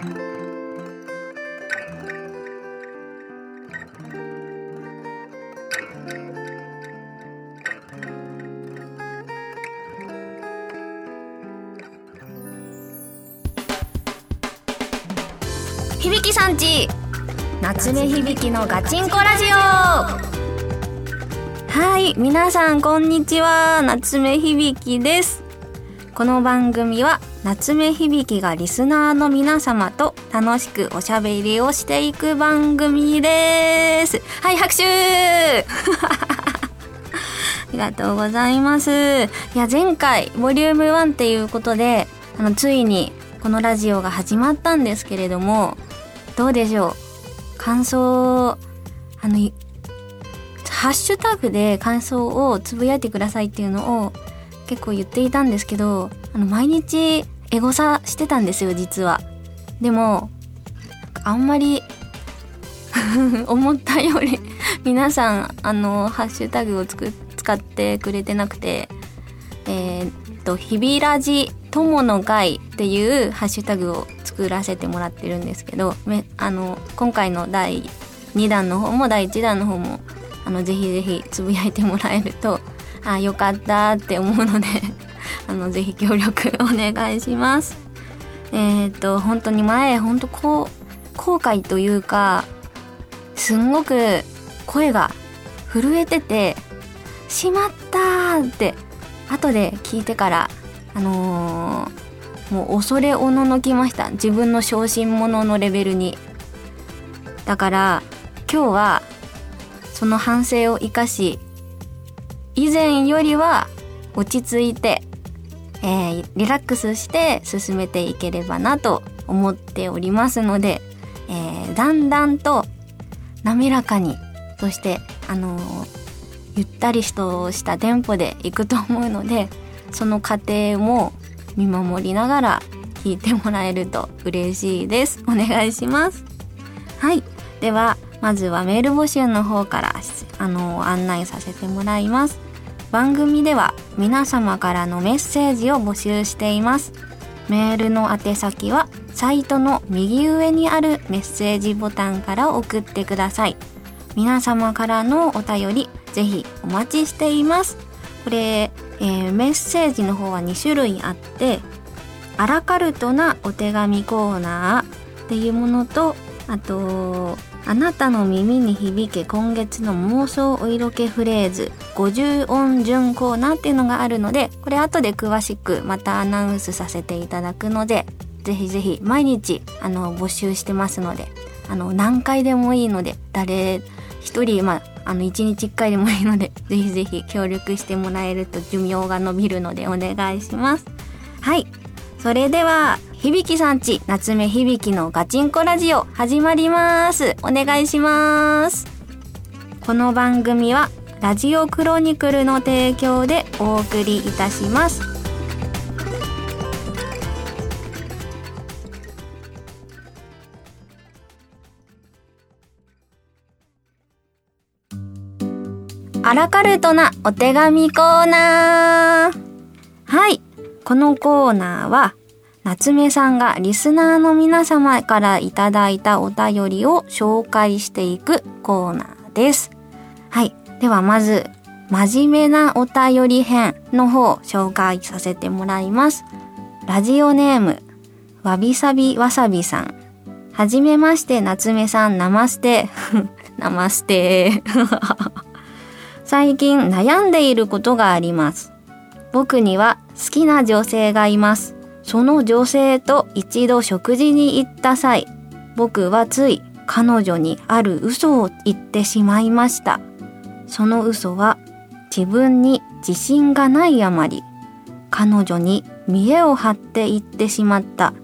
響さんち夏目響のガチンコラジオ。はい皆さんこんにちは。夏目響です。この番組は夏目響がリスナーの皆様と楽しくおしゃべりをしていく番組です。はい拍手。ありがとうございます。いや前回ボリューム1っていうことであのついにこのラジオが始まったんですけれどもどうでしょう？感想あのハッシュタグで感想をつぶやいてくださいっていうのを結構言っていたんですけどあの毎日エゴサしてたんですよ実は。でもあんまり 思ったより皆さんあのハッシュタグをつく使ってくれてなくてえー、っと「ひびらじ友の会」っていうハッシュタグを作らせてもらってるんですけどめあの今回の第2弾の方も第1弾の方もあのぜひぜひつぶやいてもらえるとあよかったって思うので あのぜひ協力お願いします。えー、っと本当に前本当こう後悔というかすんごく声が震えてて「しまった!」って後で聞いてからあのーもう恐れおののきました自分の小心者のレベルにだから今日はその反省を生かし以前よりは落ち着いて、えー、リラックスして進めていければなと思っておりますので、えー、だんだんと滑らかにそしてあのー、ゆったりとしたテンポでいくと思うのでその過程も見守りながら聞いてもらえると嬉しいです。お願いします。はい。では、まずはメール募集の方から、あの、案内させてもらいます。番組では皆様からのメッセージを募集しています。メールの宛先はサイトの右上にあるメッセージボタンから送ってください。皆様からのお便りぜひお待ちしています。これえー、メッセージの方は2種類あってアラカルトなお手紙コーナーっていうものとあとあなたの耳に響け今月の妄想お色気フレーズ50音順コーナーっていうのがあるのでこれ後で詳しくまたアナウンスさせていただくのでぜひぜひ毎日あの募集してますのであの何回でもいいので誰一人まああの1日1回でもいいのでぜひぜひ協力してもらえると寿命が伸びるのでお願いします。はい。それでは響さんち夏目響のガチンコラジオ始まりますお願いしますこの番組はラジオクロニクルの提供でお送りいたしますアラカルトなお手紙コーナー。はい。このコーナーは、夏目さんがリスナーの皆様からいただいたお便りを紹介していくコーナーです。はい。ではまず、真面目なお便り編の方を紹介させてもらいます。ラジオネーム、わびさびわさびさん。はじめまして、夏目さん、ナマステ。ナマステ。最近悩んでいることがあります。僕には好きな女性がいます。その女性と一度食事に行った際、僕はつい彼女にある嘘を言ってしまいました。その嘘は自分に自信がないあまり、彼女に見栄を張って言ってしまった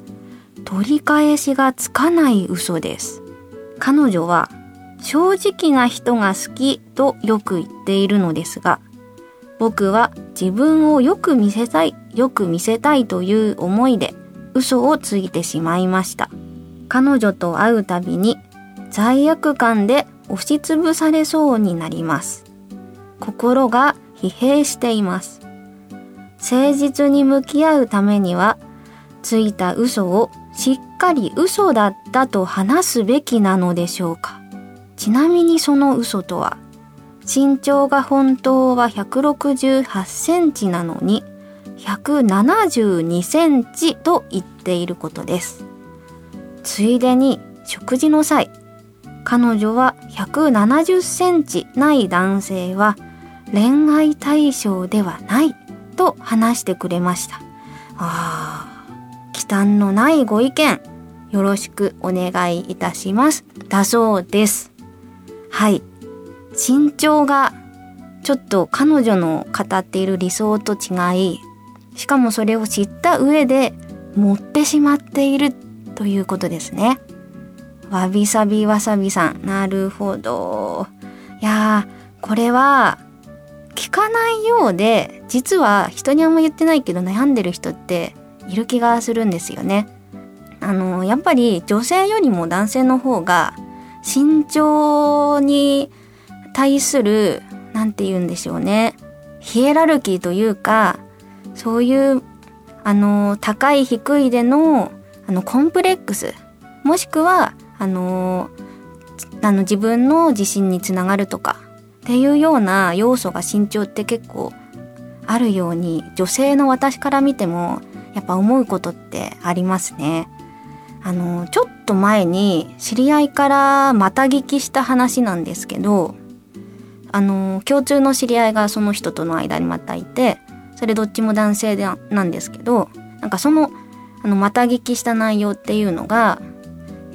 取り返しがつかない嘘です。彼女は正直な人が好きとよく言っているのですが、僕は自分をよく見せたい、よく見せたいという思いで嘘をついてしまいました。彼女と会うたびに罪悪感で押しつぶされそうになります。心が疲弊しています。誠実に向き合うためには、ついた嘘をしっかり嘘だったと話すべきなのでしょうかちなみにその嘘とは身長が本当は168センチなのに172センチと言っていることです。ついでに食事の際彼女は170センチない男性は恋愛対象ではないと話してくれました。ああ忌憚のないご意見よろしくお願いいたします。だそうです。はい。身長がちょっと彼女の語っている理想と違いしかもそれを知った上で持ってしまっているということですね。わびさびわさびさん。なるほど。いやこれは聞かないようで実は人にあんま言ってないけど悩んでる人っている気がするんですよね。あのやっぱり女性よりも男性の方が身長に対する何て言うんでしょうねヒエラルキーというかそういうあの高い低いでのあのコンプレックスもしくはあのあの自分の自信につながるとかっていうような要素が身長って結構あるように女性の私から見てもやっぱ思うことってありますね。あのちょっと前に知り合いからまた聞きした話なんですけどあの共通の知り合いがその人との間にまたいてそれどっちも男性でなんですけどなんかそのあのまた聞きした内容っていうのが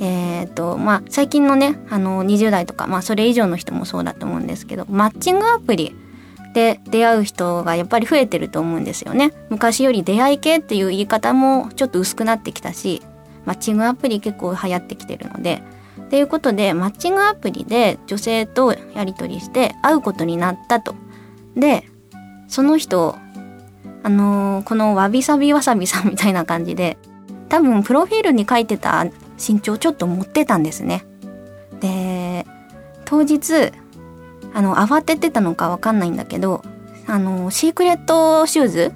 えーとまあ、最近のねあの20代とか、まあ、それ以上の人もそうだと思うんですけどマッチングアプリで出会う人がやっぱり増えてると思うんですよね。昔より出会い系っていう言い方もちょっと薄くなってきたしマッチングアプリ結構流行ってきてるので。ということでマッチングアプリで女性とやり取りして会うことになったと。でその人あのー、このわびさびわさびさんみたいな感じで多分プロフィールに書いてた身長ちょっと持ってたんですね。で当日あの慌ててたのかわかんないんだけどあのシークレットシューズ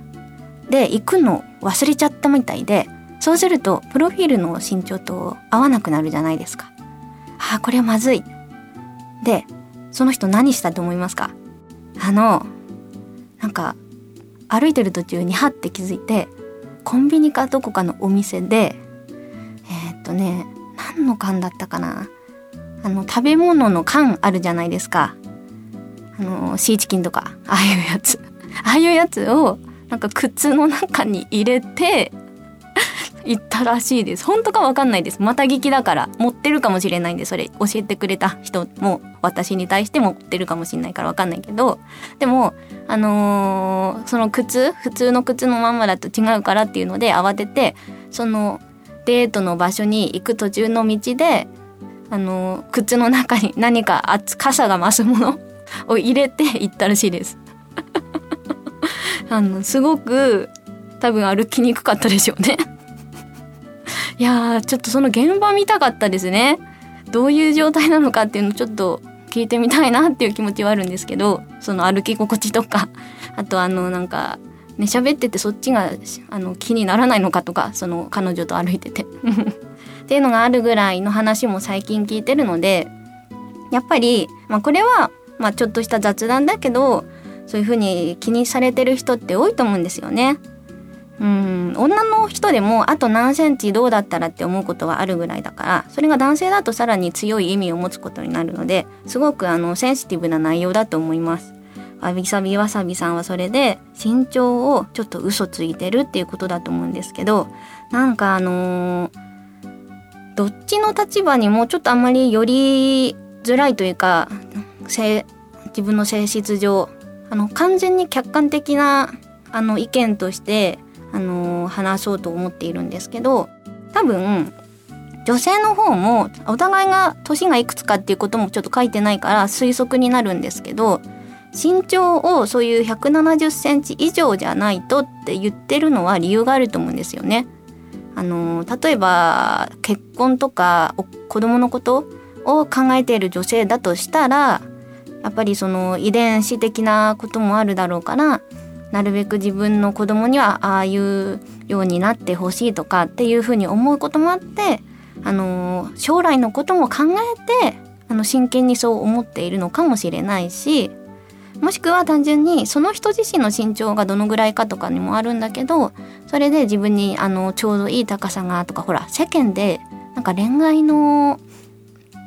で行くの忘れちゃったみたいでそうするとプロフィールの身長と合わなくなるじゃないですか。あこれはまずい。でその人何したと思いますか？あのなんか歩いてる途中にハッて気づいてコンビニかどこかのお店でえっとね何の缶だったかな？あの食べ物の缶あるじゃないですか。あのシーチキンとかああいうやつ。ああいうやつをなんか靴の中に入れて行ったらしいです。本当かわかんないです。また聞きだから。持ってるかもしれないんでそれ教えてくれた人も私に対して持ってるかもしれないからわかんないけど。でもあのー、その靴普通の靴のまんまだと違うからっていうので慌ててそのデートの場所に行く途中の道であの靴の中に何か傘が増すもの を入れて行ったらしいです。あのすごく多分歩きにくかったでしょうね。いやちょっとその現場見たかったですねどういう状態なのかっていうのちょっと聞いてみたいなっていう気持ちはあるんですけどその歩き心地とかあとあのなんかね喋っててそっちがあの気にならないのかとかその彼女と歩いてて っていうのがあるぐらいの話も最近聞いてるのでやっぱり、まあ、これは、まあ、ちょっとした雑談だけどそういうふうに気にされてる人って多いと思うんですよね。うん女の人でもあと何センチどうだったらって思うことはあるぐらいだからそれが男性だとさらに強い意味を持つことになるのですごくあのセンシティブな内容だと思います。わびさびわさびさんはそれで身長をちょっと嘘ついてるっていうことだと思うんですけどなんかあのー、どっちの立場にもちょっとあんまり寄りづらいというか自分の性質上あの完全に客観的なあの意見として、あの、話そうと思っているんですけど多分女性の方もお互いが年がいくつかっていうこともちょっと書いてないから推測になるんですけど身長をそういう170センチ以上じゃないとって言ってるのは理由があると思うんですよね。あの例えば結婚とか子供のことを考えている女性だとしたらやっぱりその遺伝子的なこともあるだろうからなるべく自分の子供にはああいうようになってほしいとかっていうふうに思うこともあってあの将来のことも考えてあの真剣にそう思っているのかもしれないしもしくは単純にその人自身の身長がどのぐらいかとかにもあるんだけどそれで自分にあのちょうどいい高さがとかほら世間でなんか恋愛の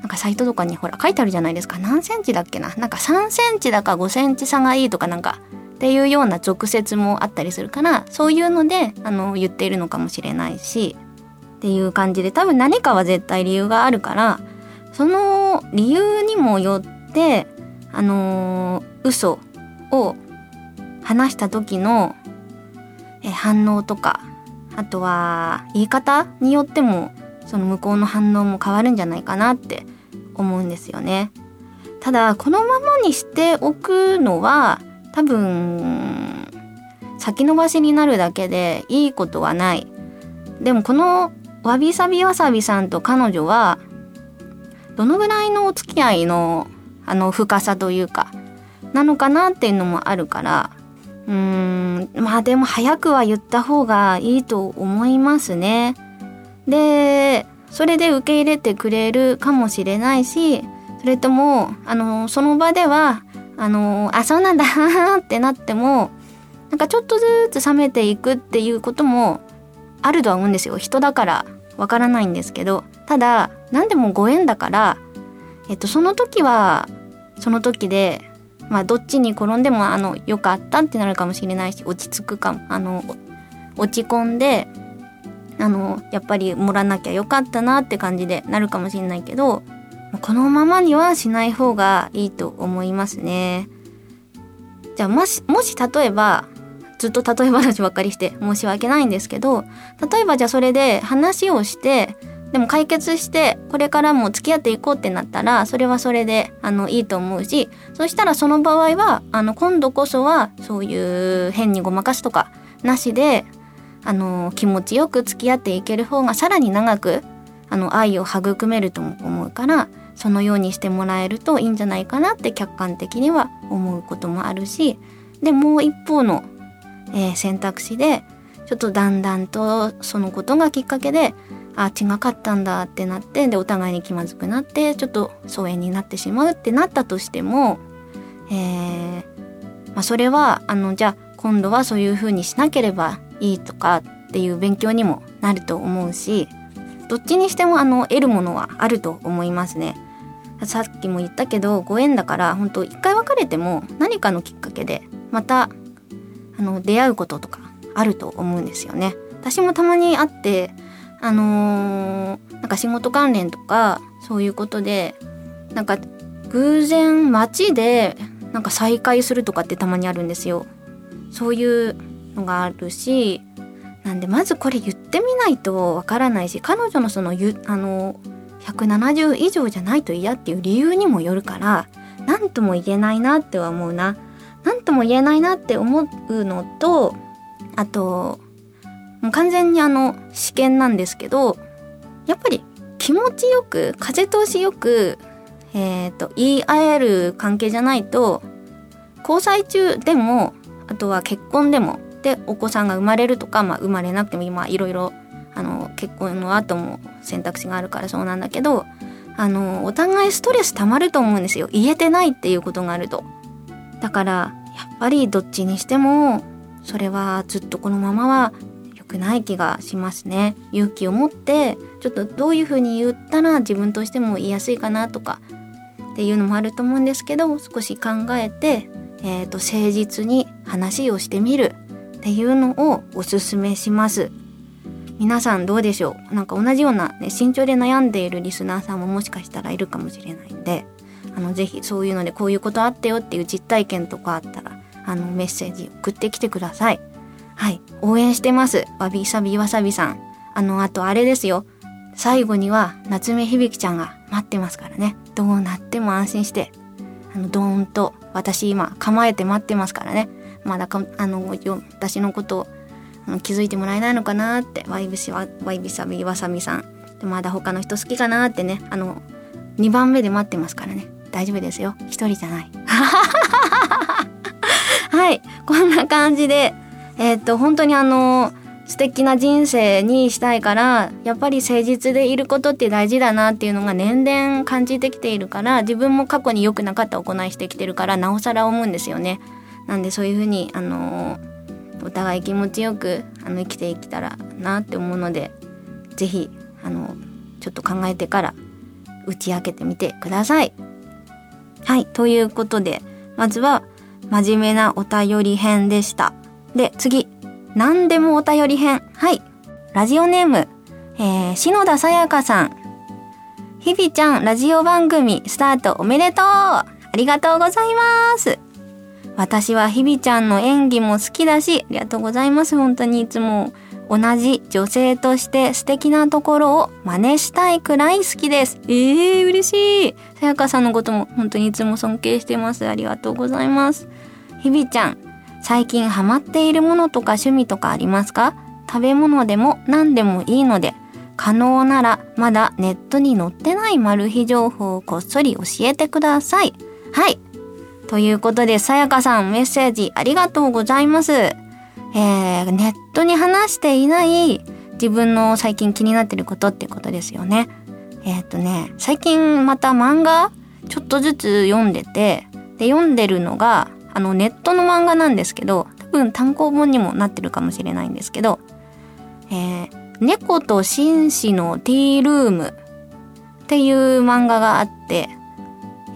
なんかサイトとかにほら書いてあるじゃないですか。何センチだっけな。なんか3センチだか5センチ差がいいとかなんかっていうような俗説もあったりするからそういうのであの言っているのかもしれないしっていう感じで多分何かは絶対理由があるからその理由にもよってあのー、嘘を話した時のえ反応とかあとは言い方によってもその向こうの反応も変わるんじゃないかなって思うんですよね。ただこのままにしておくのは多分先延ばしになるだけでいいことはない。でもこのわびさびわさびさんと彼女はどのぐらいのお付き合いのあの深さというかなのかなっていうのもあるからうーんまあでも早くは言った方がいいと思いますね。でそれで受け入れてくれるかもしれないしそれともあのその場ではあのあそうなんだ ってなってもなんかちょっとずつ冷めていくっていうこともあるとは思うんですよ。人だからわからないんですけど。ただ何でもご縁だからえっとその時はその時でまあどっちに転んでもあのよかったってなるかもしれないし落ち着くかもあの落ち込んであのやっぱり盛らなきゃよかったなって感じでなるかもしれないけどこのままにはしない方がいいと思いますね。じゃあもしもし例えばずっと例え話ばっかりして申し訳ないんですけど例えばじゃあそれで話をしてでも解決してこれからも付き合っていこうってなったらそれはそれであのいいと思うしそしたらその場合はあの今度こそはそういう変にごまかすとかなしであの気持ちよく付き合っていける方がさらに長くあの愛を育めると思うからそのようにしてもらえるといいんじゃないかなって客観的には思うこともあるしでもう一方の、えー、選択肢でちょっとだんだんとそのことがきっかけであ違かったんだってなってでお互いに気まずくなってちょっと疎遠になってしまうってなったとしても、えーまあ、それはあのじゃあ今度はそういうふうにしなければいいとかっていう勉強にもなると思うしどっちにしてもあの得るものはあると思いますね。さっきも言ったけどご縁だから本当一回別れても何かのきっかけでまたあの出会うこととかあると思うんですよね。私もたまに会ってあのー、なんか仕事関連とかそういうことでなんか偶然街でなんか再会するとかってたまにあるんですよ。そういうのがあるしなんでまずこれ言ってみないとわからないし彼女のそのゆあの170以上じゃないと嫌っていう理由にもよるから何とも言えないなっては思うな。何とも言えないなって思うのとあともう完全にあの試験なんですけどやっぱり気持ちよく風通しよく、えーと、言い合える関係じゃないと交際中でもあとは結婚でもでお子さんが生まれるとか、まあ、生まれなくても今いろいろあの結婚の後も選択肢があるからそうなんだけどあのお互いストレス溜まると思うんですよ言えてないっていうことがあると。だからやっぱりどっちにしてもそれはずっとこのままは良くない気がしますね。勇気を持ってちょっとどういうふうに言ったら自分としても言いやすいかなとかっていうのもあると思うんですけど少し考えて、えーと誠実に話をしてみるっていうのをおすすめします。皆さんどうでしょう？なんか同じような、ね、身長で悩んでいるリスナーさんももしかしたらいるかもしれないんであのぜひそういうのでこういうことあったよっていう実体験とかあったらあのメッセージ送ってきてください。はい。応援してます。わびさびわさびさん。あのあとあれですよ。最後には夏目響ちゃんが待ってますからね。どうなっても安心してあのドーンと私今構えて待ってますからね。まだかあの私のことを気づいてもらえないのかなってワイビシワワイビサビワサミさん。でまだ他の人好きかなってねあの2番目で待ってますからね。大丈夫ですよ。一人じゃない。は はい。こんな感じでえー、っと本当にあの素敵な人生にしたいからやっぱり誠実でいることって大事だなっていうのが年々感じてきているから自分も過去に良くなかった行いしてきてるからなおさら思うんですよね。なんでそういうふうにあのお互い気持ちよくあの生きていけたらなって思うので是非あのちょっと考えてから打ち明けてみてください。はいということでまずは真面目なお便り編でした。で次何でもお便り編。はい。ラジオネーム、えー、篠田さやかさん。ひびちゃん、ラジオ番組スタートおめでとうありがとうございます私はひびちゃんの演技も好きだし、ありがとうございます。本当にいつも同じ女性として素敵なところを真似したいくらい好きです。ええー、嬉しい。さやかさんのことも本当にいつも尊敬してます。ありがとうございます。ひびちゃん、最近ハマっているものとか趣味とかありますか？食べ物でも何でもいいので、可能ならまだネットに載ってないマル秘情報をこっそり教えてください。はい。ということで、さやかさんメッセージありがとうございます。えー、ネットに話していない自分の最近気になってることってことですよね。えっ、ー、とね、最近また漫画ちょっとずつ読んでて、で、読んでるのが、あのネットの漫画なんですけど多分単行本にもなってるかもしれないんですけど「えー、猫と紳士のティールーム」っていう漫画があって、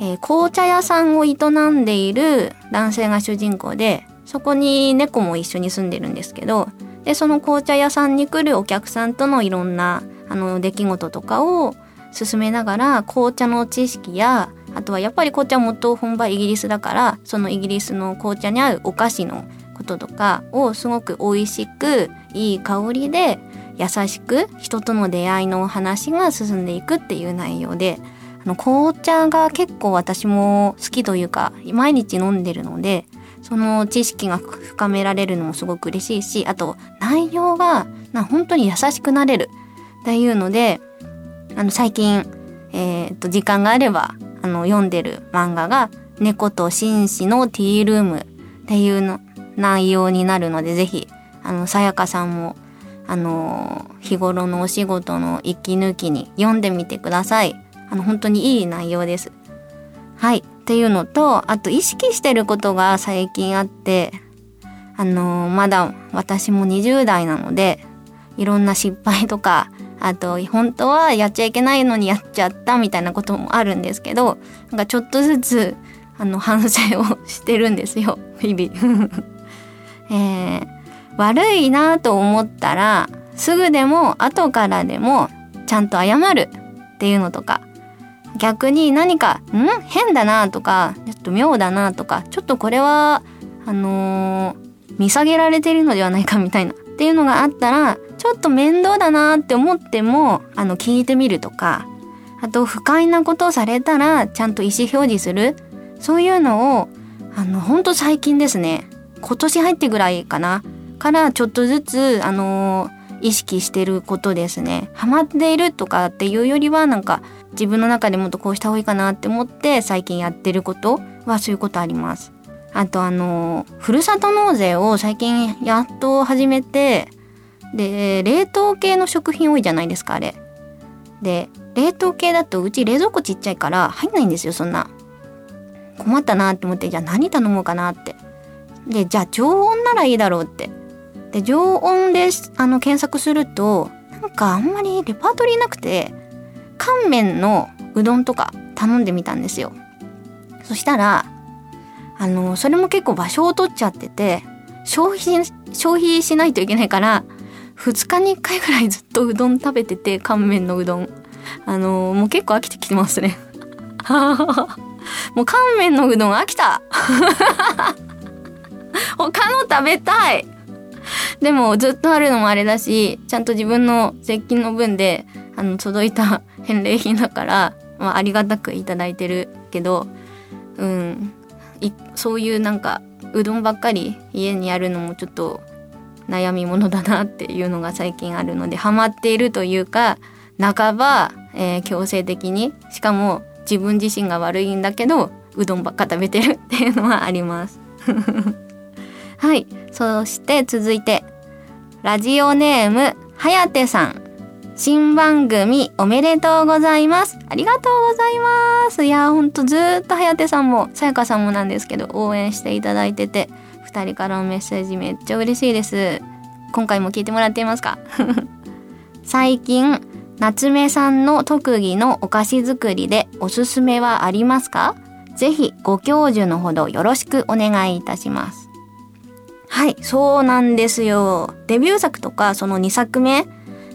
えー、紅茶屋さんを営んでいる男性が主人公でそこに猫も一緒に住んでるんですけどでその紅茶屋さんに来るお客さんとのいろんなあの出来事とかを進めながら紅茶の知識やあとはやっぱり紅茶元本場イギリスだからそのイギリスの紅茶に合うお菓子のこととかをすごく美味しくいい香りで優しく人との出会いの話が進んでいくっていう内容であの紅茶が結構私も好きというか毎日飲んでるのでその知識が深められるのもすごく嬉しいしあと内容がな本当に優しくなれるっていうのであの最近、えー、っと時間があればあの読んでる漫画が「猫と紳士のティールーム」っていうの内容になるのでぜひあのさやかさんもあの日頃のお仕事の息抜きに読んでみてください。あの本当にいい内容です。はい。っていうのとあと意識してることが最近あってあのまだ私も20代なのでいろんな失敗とかあと本当はやっちゃいけないのにやっちゃったみたいなこともあるんですけどなんかちょっとずつあの反省をしてるんですよ。日々、えー、悪いなと思ったらすぐでも後からでもちゃんと謝るっていうのとか逆に何か「ん？変だな」とか「ちょっと妙だな」とかちょっとこれはあのー、見下げられてるのではないかみたいなっていうのがあったらちょっと面倒だなって思ってもあの聞いてみるとかあと不快なことをされたらちゃんと意思表示する。そういうのをあのほんと最近ですね今年入ってぐらいかなからちょっとずつあの意識してることですね。ハマっているとかっていうよりはなんか自分の中でもっとこうした方がいいかなって思って最近やってることはそういうことあります。あとあのふるさと納税を最近やっと始めてで冷凍系の食品多いじゃないですかあれ。で冷凍系だとうち冷蔵庫ちっちゃいから入んないんですよそんな。困ったなって思ってじゃあ何頼もうかなって。でじゃあ常温ならいいだろうって。で常温であの検索するとなんかあんまりレパートリーなくて乾麺のうどんとか頼んでみたんですよ。そしたらあのそれも結構場所を取っちゃってて消費消費しないといけないから2日に1回ぐらいずっとうどん食べてて乾麺のうどん。あの、もう結構飽きてきてますね。もう乾麺のうどん飽きた。他の食べたい。でもずっとあるのもあれだしちゃんと自分の税金の分であの届いた 返礼品だから、まあ、ありがたく頂いてるけどうん。そういうなんかうどんばっかり家にあるのもちょっと悩みものだなっていうのが最近あるのでハマっているというか半ば、えー、強制的にしかも自分自身が悪いんだけどうどんばっか食べてるっていうのはあります。はい。そして続いて、ラジオネーム、はやてさん。新番組おめでとうございます。ありがとうございます。いやほんとずーっとはやてさんも、さやかさんもなんですけど、応援していただいてて、二人からのメッセージめっちゃ嬉しいです。今回も聞いてもらっていますか？最近、夏目さんの特技のお菓子作りでおすすめはありますか？ぜひご教授のほどよろしくお願いいたします。はい、そうなんですよ。デビュー作とかその2作目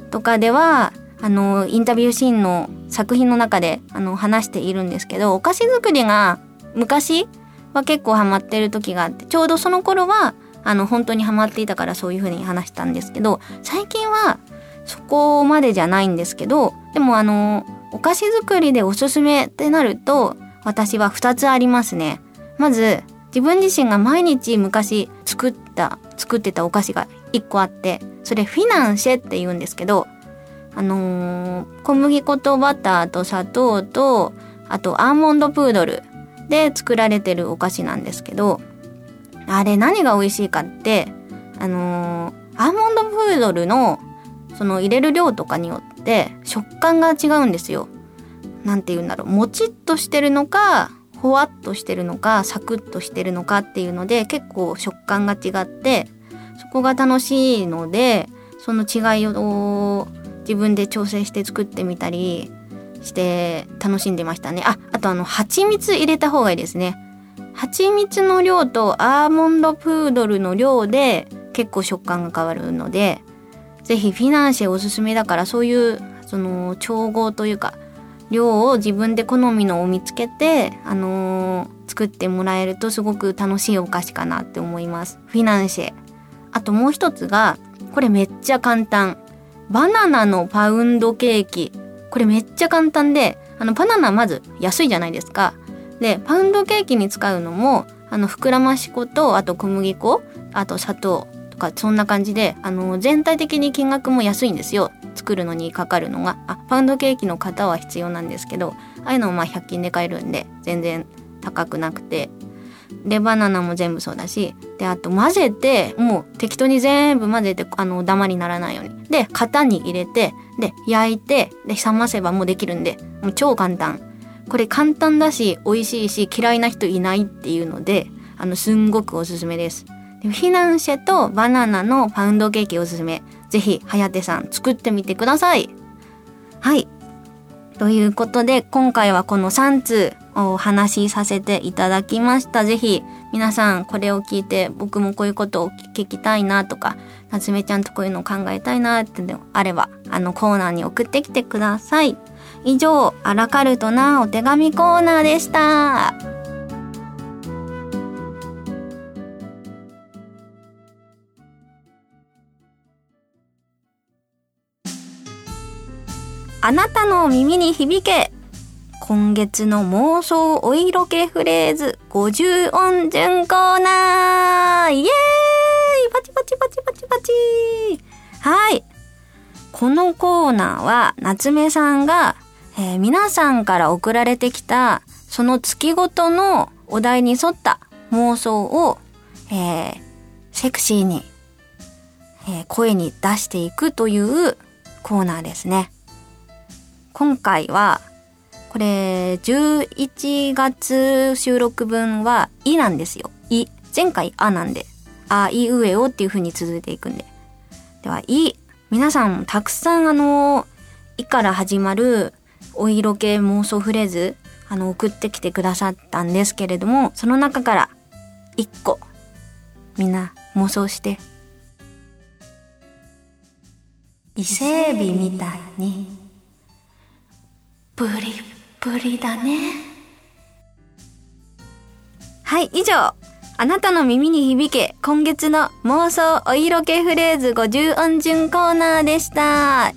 とかではあのインタビューシーンの作品の中であの話しているんですけどお菓子作りが昔は結構ハマってる時があってちょうどその頃はあの本当にハマっていたからそういう風に話したんですけど最近はそこまでじゃないんですけどでもあのお菓子作りでおすすめってなると私は2つありますねまず自分自身が毎日昔作った作ってたお菓子が1個あってそれフィナンシェって言うんですけどあのー、小麦粉とバターと砂糖とあとアーモンドプードルで作られてるお菓子なんですけどあれ何が美味しいかってあのー、アーモンドプードルのその入れる量とかによって食感が違うんですよ。なんて言うんだろうもちっとしてるのかほわっとしてるのかサクッとしてるのかっていうので結構食感が違ってそこが楽しいのでその違いを自分で調整して作ってみたりして楽しんでましたね。ああとあの蜂蜜入れた方がいいですね。蜂蜜の量とアーモンドプードルの量で結構食感が変わるのでぜひフィナンシェおすすめだからそういうその調合というか量を自分で好みのを見つけて、あのー、作ってもらえるとすごく楽しいお菓子かなって思います。フィナンシェ。あともう一つが、これめっちゃ簡単。バナナのパウンドケーキ。これめっちゃ簡単で、あのバナナまず安いじゃないですか。で、パウンドケーキに使うのも、あの膨らまし粉と、あと小麦粉、あと砂糖とかそんな感じであの全体的に金額も安いんですよ。作るのにかかるのが。あパウンドケーキの型は必要なんですけどああいうのもまあ100均で買えるんで全然高くなくて。でバナナも全部そうだしであと混ぜてもう適当に全部混ぜてあのダマにならないように。で型に入れてで焼いてで冷ませばもうできるんでもう超簡単。これ簡単だし美味しいし嫌いな人いないっていうのであのすんごくおすすめです。フィナンシェとバナナのパウンドケーキおすすめ。ぜひ、はやてさん作ってみてください。はい。ということで、今回はこの3通をお話しさせていただきました。ぜひ、皆さんこれを聞いて、僕もこういうことを聞きたいなとか、夏目ちゃんとこういうのを考えたいなってのあれば、あのコーナーに送ってきてください。以上、アラカルトなお手紙コーナーでした。あなたの耳に響け。今月の妄想お色気フレーズ。50音順コーナー。イエーイ。パチパチパチパチパチ。はい。このコーナーは夏目さんが、えー、皆さんから送られてきたその月ごとのお題に沿った妄想を、えー、セクシーに、えー、声に出していくというコーナーですね。今回は、これ、11月収録分は、いなんですよ。い。前回、あなんで、あ、いうえおっていう風に続いていくんで。では、い。皆さん、たくさんあの、いから始まるお色気妄想フレーズ、あの、送ってきてくださったんですけれども、その中から、1個、みんな妄想して。伊勢海老みたいにブリブリだね。はい、以上。あなたの耳に響け、今月の妄想お色気フレーズ50音順コーナーでした。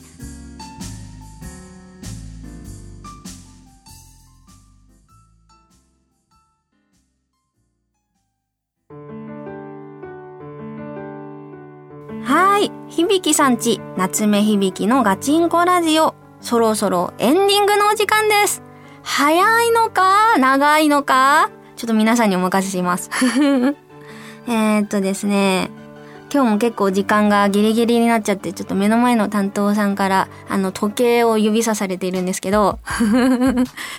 はい。響さんち、夏目響のガチンコラジオ。そろそろエンディングのお時間です。早いのか？長いのか？ちょっと皆さんにお任せします。えー、っとですね、今日も結構時間がギリギリになっちゃって、ちょっと目の前の担当さんから、あの、時計を指さされているんですけど、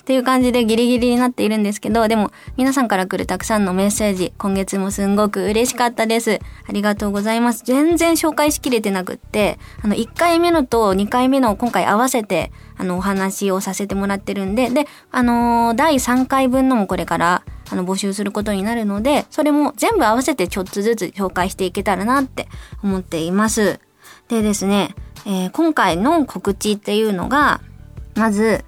っていう感じでギリギリになっているんですけど、でも、皆さんから来るたくさんのメッセージ、今月もすんごく嬉しかったです。ありがとうございます。全然紹介しきれてなくって、あの、1回目のと2回目の今回合わせて、あの、お話をさせてもらってるんで、で、あのー、第3回分のもこれから、あの、募集することになるので、それも全部合わせてちょっとずつ紹介していけたらなって思っています。でですね、えー、今回の告知っていうのが、まず、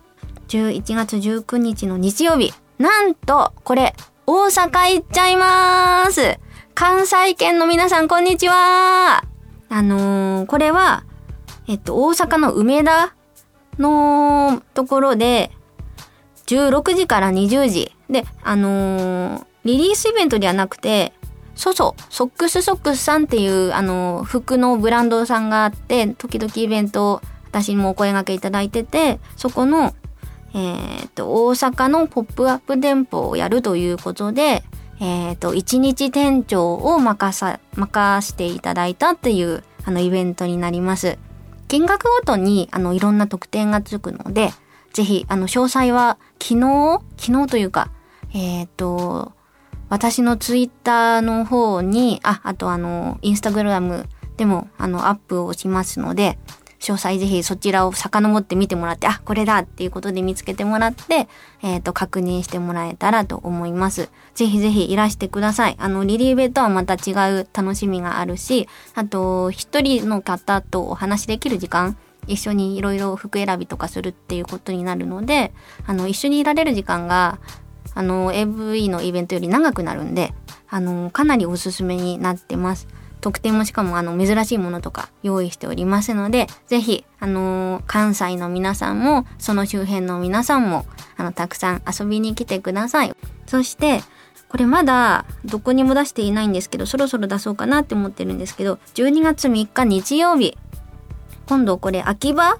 11月19日の日曜日、なんと、これ、大阪行っちゃいまーす関西圏の皆さん、こんにちはあのー、これは、えっと、大阪の梅田のところで、16時から20時。で、あのー、リリースイベントではなくて、そうそう、ソックスソックスさんっていう、あのー、服のブランドさんがあって、時々イベントを私にもお声掛けいただいてて、そこの、えー、っと、大阪のポップアップ店舗をやるということで、え、っと、一日店長を任さ、任していただいたっていう、あの、イベントになります。金額ごとに、あの、いろんな特典がつくので、ぜひ、あの、詳細は、昨日？昨日というか、えっ、ー、と、私のツイッターの方に、あ、あとあの、インスタグラムでも、あの、アップをしますので、詳細ぜひそちらを遡って見てもらって、あ、これだっていうことで見つけてもらって、えっ、ー、と、確認してもらえたらと思います。ぜひぜひいらしてください。あの、リリーベとはまた違う楽しみがあるし、あと、一人の方とお話しできる時間、一緒にいろいろ服選びとかするっていうことになるので、あの、一緒にいられる時間が、あの、AV のイベントより長くなるんで、あの、かなりおすすめになってます。特典もしかもあの珍しいものとか用意しておりますので、ぜひ、あの、関西の皆さんも、その周辺の皆さんも、あの、たくさん遊びに来てください。そして、これまだどこにも出していないんですけど、そろそろ出そうかなって思ってるんですけど、12月3日日曜日、今度これ秋葉？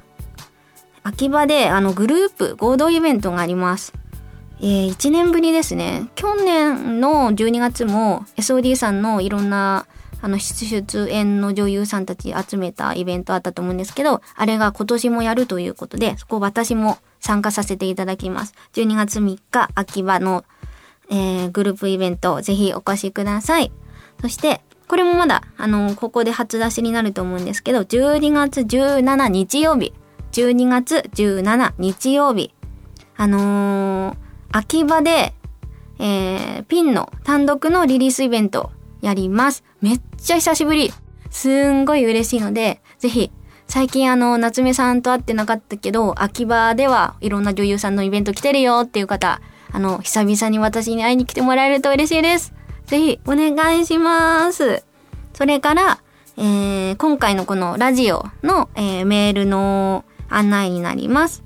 秋葉であのグループ合同イベントがあります。えー、1年ぶりですね。去年の12月も SOD さんのいろんなあの出演の女優さんたち集めたイベントあったと思うんですけど、あれが今年もやるということで、そこ私も参加させていただきます。12月3日秋葉の、えー、グループイベントぜひお越しください。そしてこれもまだ、あの、ここで初出しになると思うんですけど、12月17日曜日、12月17日曜日、あのー、秋葉で、えー、ピンの単独のリリースイベントやります。めっちゃ久しぶり。すんごい嬉しいので、ぜひ、最近あの、夏目さんと会ってなかったけど、秋葉ではいろんな女優さんのイベント来てるよっていう方、あの、久々に私に会いに来てもらえると嬉しいです。ぜひお願いします。それから、えー、今回のこのラジオの、えー、メールの案内になります。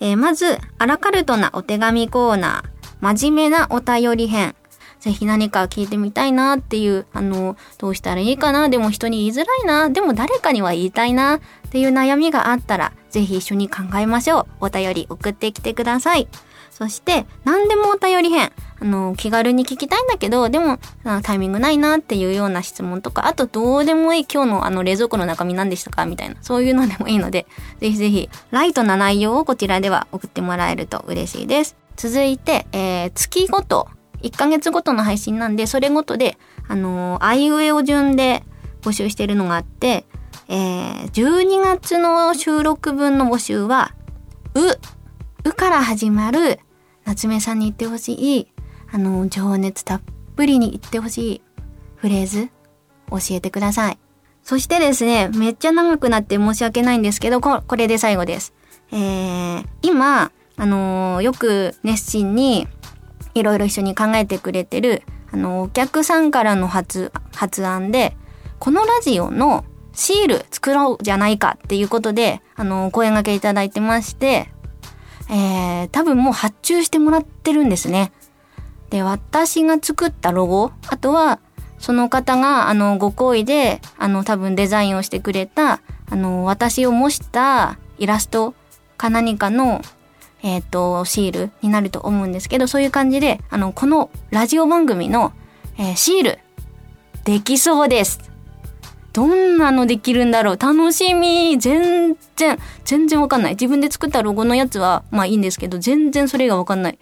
えー、まず、アラカルトなお手紙コーナー、真面目なお便り編。ぜひ何か聞いてみたいなっていう、あの、どうしたらいいかな、でも人に言いづらいな、でも誰かには言いたいなっていう悩みがあったら、ぜひ一緒に考えましょう。お便り送ってきてください。そして、何でもお便り編。あの、気軽に聞きたいんだけど、でも、タイミングないなっていうような質問とか、あとどうでもいい今日のあの冷蔵庫の中身何でしたかみたいな、そういうのでもいいので、ぜひぜひ、ライトな内容をこちらでは送ってもらえると嬉しいです。続いて、えー、月ごと、1ヶ月ごとの配信なんで、それごとで、あのー、あいうえお順で募集してるのがあって、えー、12月の収録分の募集は、う、うから始まる夏目さんに言ってほしい、あの、情熱たっぷりに言ってほしいフレーズ、教えてください。そしてですね、めっちゃ長くなって申し訳ないんですけど、ここれで最後です。えー、今、あのー、よく熱心にいろいろ一緒に考えてくれてる、あのー、お客さんからの発、発案で、このラジオのシール作ろうじゃないかっていうことで、あのー、声掛けいただいてまして、えー、多分もう発注してもらってるんですね。で、私が作ったロゴ、あとは、その方が、あの、ご好意で、あの、多分デザインをしてくれた、あの、私を模したイラストか何かの、えっ、ー、と、シールになると思うんですけど、そういう感じで、あの、このラジオ番組の、えー、シールできそうです。どんなのできるんだろう楽しみ全然、全然わかんない。自分で作ったロゴのやつは、まあいいんですけど、全然それがわかんない。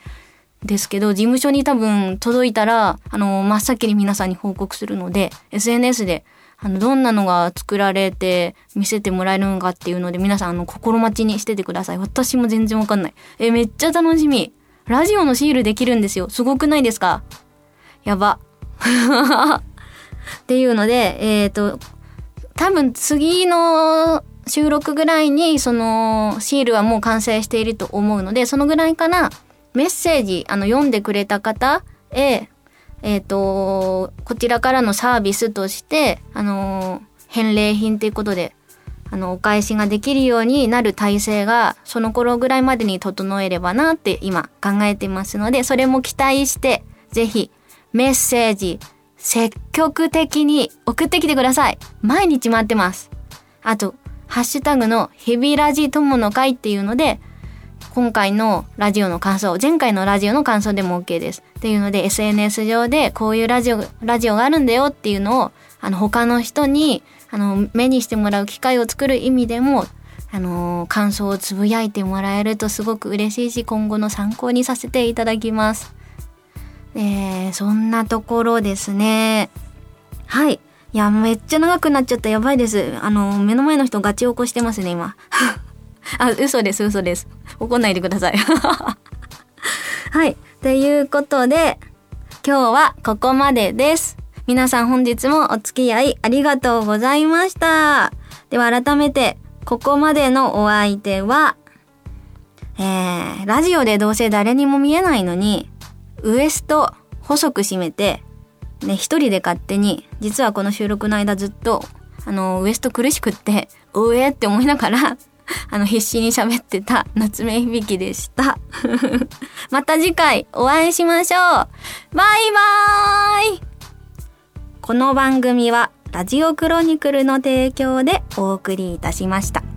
ですけど、事務所に多分届いたら、あの、真っ先に皆さんに報告するので、SNS で、あの、どんなのが作られて見せてもらえるのかっていうので、皆さん、あの、心待ちにしててください。私も全然わかんない。え、めっちゃ楽しみ。ラジオのシールできるんですよ。すごくないですか？やば。っていうので、えっ、ー、と、多分次の収録ぐらいにそのシールはもう完成していると思うので、そのぐらいかな、メッセージ、あの、読んでくれた方へ、えっ、ー、と、こちらからのサービスとして、あの、返礼品ということで、あの、お返しができるようになる体制が、その頃ぐらいまでに整えればなって今考えてますので、それも期待して、ぜひ、メッセージ、積極的に送ってきてください。毎日待ってます。あと、ハッシュタグのヘビラジ友の会っていうので、今回のラジオの感想、前回のラジオの感想でも OK です。っていうので SNS 上でこういうラジオ、ラジオがあるんだよっていうのを、あの他の人に、あの、目にしてもらう機会を作る意味でも、あの感想をつぶやいてもらえるとすごく嬉しいし、今後の参考にさせていただきます。えー、そんなところですね。はい。いや、めっちゃ長くなっちゃったやばいです。あの、目の前の人ガチ起こしてますね、今。あ、嘘です、嘘です。怒んないでください。はい。ということで、今日はここまでです。皆さん本日もお付き合いありがとうございました。では改めて、ここまでのお相手は、えー、ラジオでどうせ誰にも見えないのに、ウエスト細く締めて、ね、一人で勝手に、実はこの収録の間ずっと、あの、ウエスト苦しくって、うえって思いながら、あの、必死に喋ってた夏目響きでした。また次回お会いしましょうバイバーイこの番組はラジオクロニクルの提供でお送りいたしました。